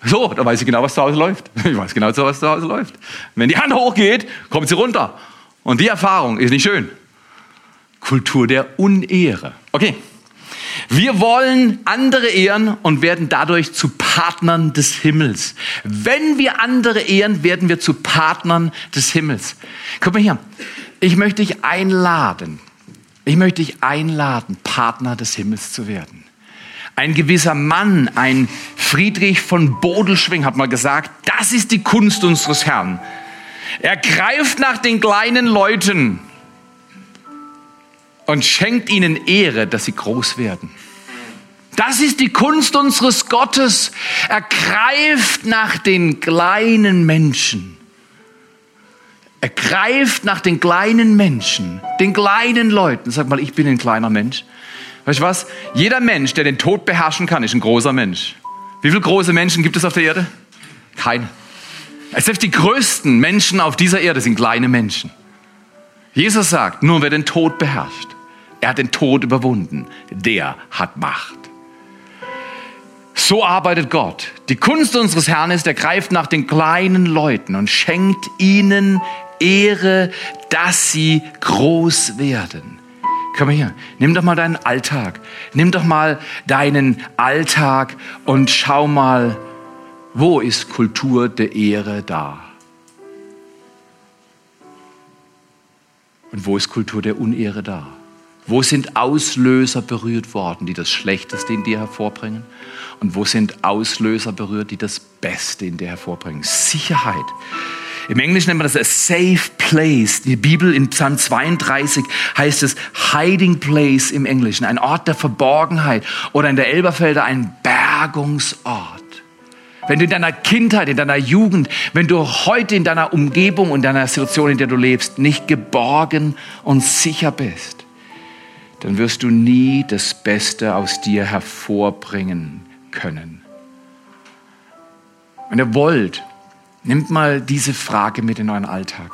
so, da weiß ich genau, was zu Hause läuft. Ich weiß genau, was zu Hause läuft. Wenn die Hand hochgeht, kommt sie runter. Und die Erfahrung ist nicht schön. Kultur der Unehre. Okay. Wir wollen andere ehren und werden dadurch zu Partnern des Himmels. Wenn wir andere ehren, werden wir zu Partnern des Himmels. Guck mal hier. Ich möchte dich einladen. Ich möchte dich einladen, Partner des Himmels zu werden. Ein gewisser Mann, ein Friedrich von Bodelschwing hat mal gesagt, das ist die Kunst unseres Herrn. Er greift nach den kleinen Leuten und schenkt ihnen Ehre, dass sie groß werden. Das ist die Kunst unseres Gottes. Er greift nach den kleinen Menschen. Er greift nach den kleinen Menschen, den kleinen Leuten. Sag mal, ich bin ein kleiner Mensch. Weißt du was? Jeder Mensch, der den Tod beherrschen kann, ist ein großer Mensch. Wie viele große Menschen gibt es auf der Erde? Keine. Selbst die größten Menschen auf dieser Erde sind kleine Menschen. Jesus sagt, nur wer den Tod beherrscht, er hat den Tod überwunden. Der hat Macht. So arbeitet Gott. Die Kunst unseres Herrn ist, er greift nach den kleinen Leuten und schenkt ihnen Ehre, dass sie groß werden. Komm hier, nimm doch mal deinen Alltag. Nimm doch mal deinen Alltag und schau mal, wo ist Kultur der Ehre da? Und wo ist Kultur der Unehre da? Wo sind Auslöser berührt worden, die das Schlechteste in dir hervorbringen? Und wo sind Auslöser berührt, die das Beste in dir hervorbringen? Sicherheit. Im Englischen nennt man das a safe place. Die Bibel in Psalm 32 heißt es hiding place im Englischen, ein Ort der Verborgenheit oder in der Elberfelder ein Bergungsort. Wenn du in deiner Kindheit, in deiner Jugend, wenn du heute in deiner Umgebung und deiner Situation, in der du lebst, nicht geborgen und sicher bist, dann wirst du nie das Beste aus dir hervorbringen können. Wenn ihr wollt, nehmt mal diese Frage mit in euren Alltag.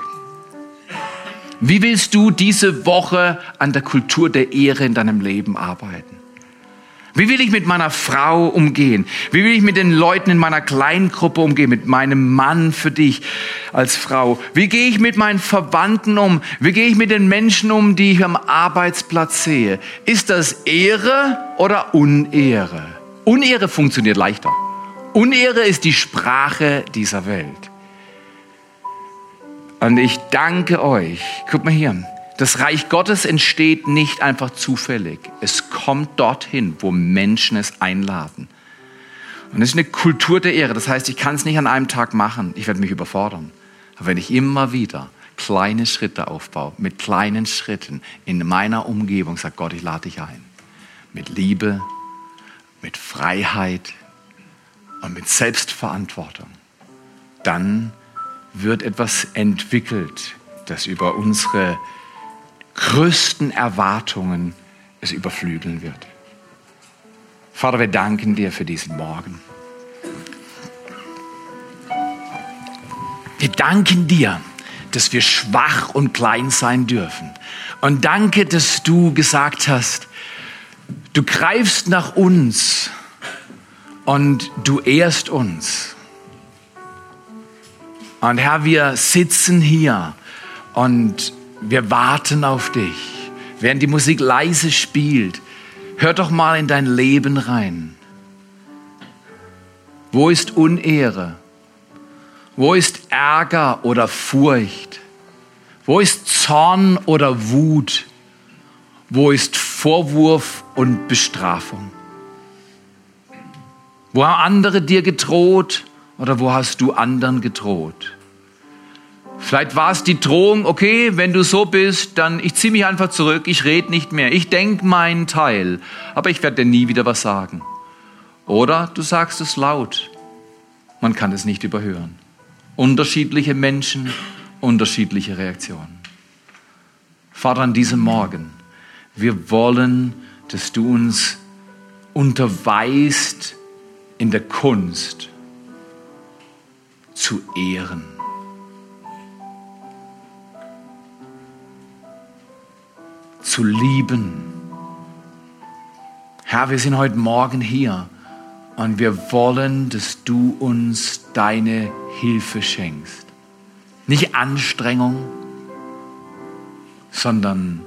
Wie willst du diese Woche an der Kultur der Ehre in deinem Leben arbeiten? Wie will ich mit meiner Frau umgehen? Wie will ich mit den Leuten in meiner Kleingruppe umgehen? Mit meinem Mann für dich als Frau? Wie gehe ich mit meinen Verwandten um? Wie gehe ich mit den Menschen um, die ich am Arbeitsplatz sehe? Ist das Ehre oder Unehre? Unehre funktioniert leichter. Unehre ist die Sprache dieser Welt. Und ich danke euch. Guck mal hier. Das Reich Gottes entsteht nicht einfach zufällig. Es kommt dorthin, wo Menschen es einladen. Und es ist eine Kultur der Ehre. Das heißt, ich kann es nicht an einem Tag machen. Ich werde mich überfordern. Aber wenn ich immer wieder kleine Schritte aufbaue, mit kleinen Schritten in meiner Umgebung, sagt Gott, ich lade dich ein. Mit Liebe, mit Freiheit und mit Selbstverantwortung. Dann wird etwas entwickelt, das über unsere größten Erwartungen es überflügeln wird. Vater, wir danken dir für diesen Morgen. Wir danken dir, dass wir schwach und klein sein dürfen. Und danke, dass du gesagt hast, du greifst nach uns und du ehrst uns. Und Herr, wir sitzen hier und wir warten auf dich. Während die Musik leise spielt, hör doch mal in dein Leben rein. Wo ist Unehre? Wo ist Ärger oder Furcht? Wo ist Zorn oder Wut? Wo ist Vorwurf und Bestrafung? Wo haben andere dir gedroht oder wo hast du anderen gedroht? Vielleicht war es die Drohung, okay, wenn du so bist, dann ich ziehe mich einfach zurück, ich rede nicht mehr, ich denke meinen Teil, aber ich werde dir nie wieder was sagen. Oder du sagst es laut, man kann es nicht überhören. Unterschiedliche Menschen, unterschiedliche Reaktionen. Vater, an diesem Morgen, wir wollen, dass du uns unterweist in der Kunst zu ehren zu lieben. Herr, wir sind heute Morgen hier und wir wollen, dass du uns deine Hilfe schenkst. Nicht Anstrengung, sondern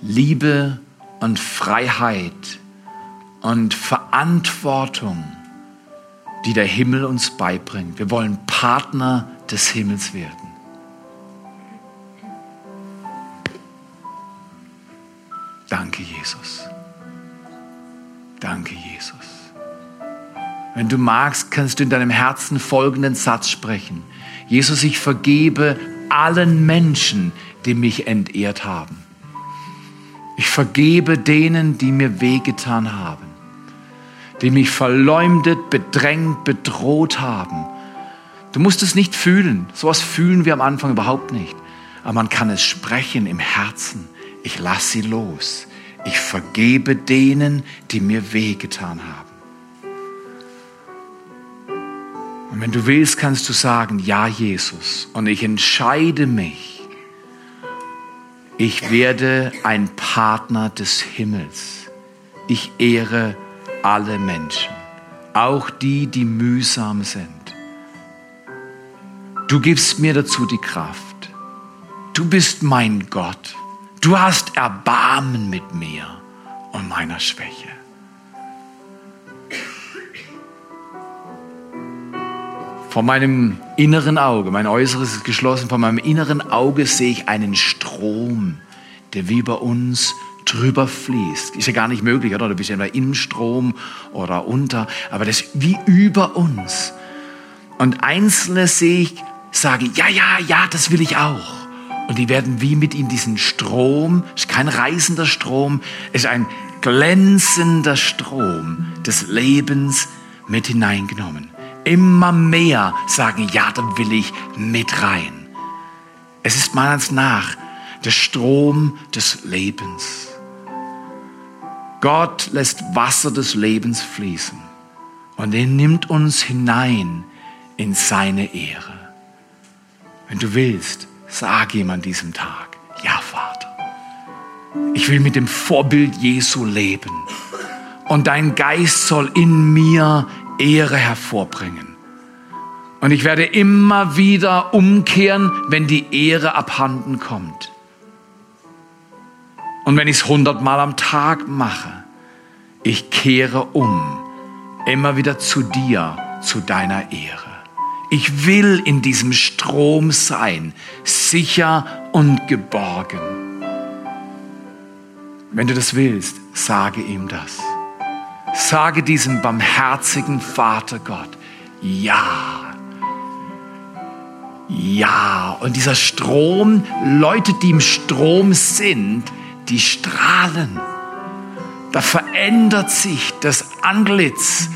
Liebe und Freiheit und Verantwortung, die der Himmel uns beibringt. Wir wollen Partner des Himmels werden. Danke, Jesus. Danke, Jesus. Wenn du magst, kannst du in deinem Herzen folgenden Satz sprechen. Jesus, ich vergebe allen Menschen, die mich entehrt haben. Ich vergebe denen, die mir wehgetan haben, die mich verleumdet, bedrängt, bedroht haben. Du musst es nicht fühlen. Sowas fühlen wir am Anfang überhaupt nicht. Aber man kann es sprechen im Herzen ich lasse sie los. Ich vergebe denen, die mir wehgetan haben. Und wenn du willst, kannst du sagen, ja Jesus, und ich entscheide mich, ich werde ein Partner des Himmels. Ich ehre alle Menschen. auch die, die mühsam sind. Du gibst mir dazu die Kraft. Du bist mein Gott. Du hast Erbarmen mit mir und meiner Schwäche. Vor meinem inneren Auge, mein Äußeres ist geschlossen, vor meinem inneren Auge sehe ich einen Strom, der wie bei uns drüber fließt. Ist ja gar nicht möglich, oder? Du bist ja entweder im Strom oder unter, aber das ist wie über uns. Und Einzelne sehe ich, sage, ja, ja, ja, das will ich auch. Und die werden wie mit in diesen Strom, ist kein reißender Strom, ist ein glänzender Strom des Lebens mit hineingenommen. Immer mehr sagen, ja, da will ich mit rein. Es ist meines nach der Strom des Lebens. Gott lässt Wasser des Lebens fließen und er nimmt uns hinein in seine Ehre. Wenn du willst, sag ihm an diesem Tag, ja Vater, ich will mit dem Vorbild Jesu leben und dein Geist soll in mir Ehre hervorbringen. Und ich werde immer wieder umkehren, wenn die Ehre abhanden kommt. Und wenn ich es hundertmal am Tag mache, ich kehre um, immer wieder zu dir, zu deiner Ehre. Ich will in diesem Strom sein, sicher und geborgen. Wenn du das willst, sage ihm das. Sage diesem barmherzigen Vater Gott, ja. Ja, und dieser Strom, Leute, die im Strom sind, die strahlen. Da verändert sich das Antlitz,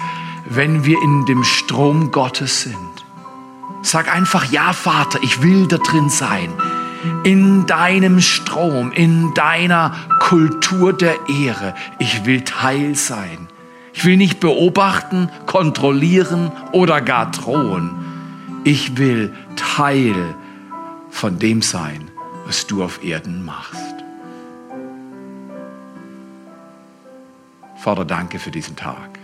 wenn wir in dem Strom Gottes sind. Sag einfach, ja Vater, ich will da drin sein. In deinem Strom, in deiner Kultur der Ehre. Ich will Teil sein. Ich will nicht beobachten, kontrollieren oder gar drohen. Ich will Teil von dem sein, was du auf Erden machst. Vater, danke für diesen Tag.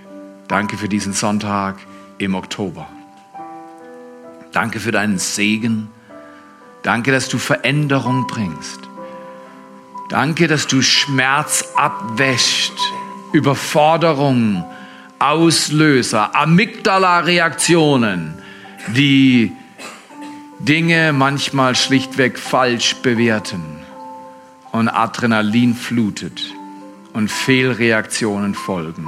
Danke für diesen Sonntag im Oktober. Danke für deinen Segen. Danke, dass du Veränderung bringst. Danke, dass du Schmerz abwäscht, Überforderung, Auslöser, Amygdala-Reaktionen, die Dinge manchmal schlichtweg falsch bewerten und Adrenalin flutet und Fehlreaktionen folgen.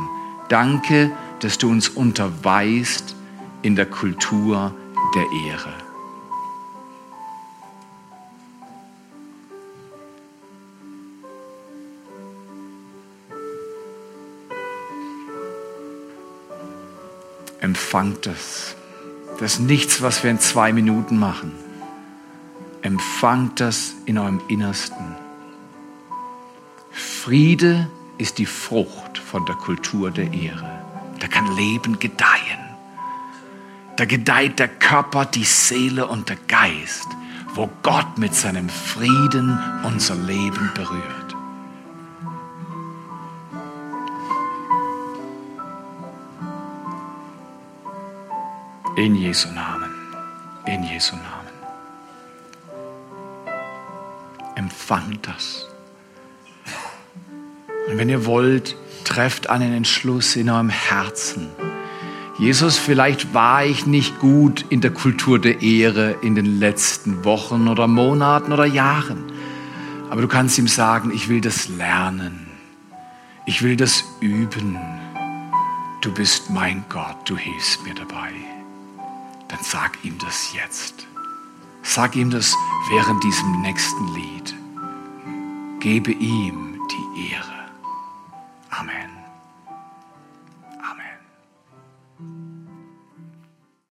Danke, dass du uns unterweist in der Kultur der Ehre. Empfangt es. Das ist nichts, was wir in zwei Minuten machen. Empfangt das in eurem Innersten. Friede ist die Frucht von der Kultur der Ehre. Da kann Leben gedeihen. Da gedeiht der Körper, die Seele und der Geist, wo Gott mit seinem Frieden unser Leben berührt. In Jesu Namen. In Jesu Namen. Empfangt das. Und wenn ihr wollt, trefft einen Entschluss in eurem Herzen. Jesus, vielleicht war ich nicht gut in der Kultur der Ehre in den letzten Wochen oder Monaten oder Jahren. Aber du kannst ihm sagen, ich will das lernen. Ich will das üben. Du bist mein Gott, du hilfst mir dabei. Dann sag ihm das jetzt. Sag ihm das während diesem nächsten Lied. Gebe ihm die Ehre. Amen.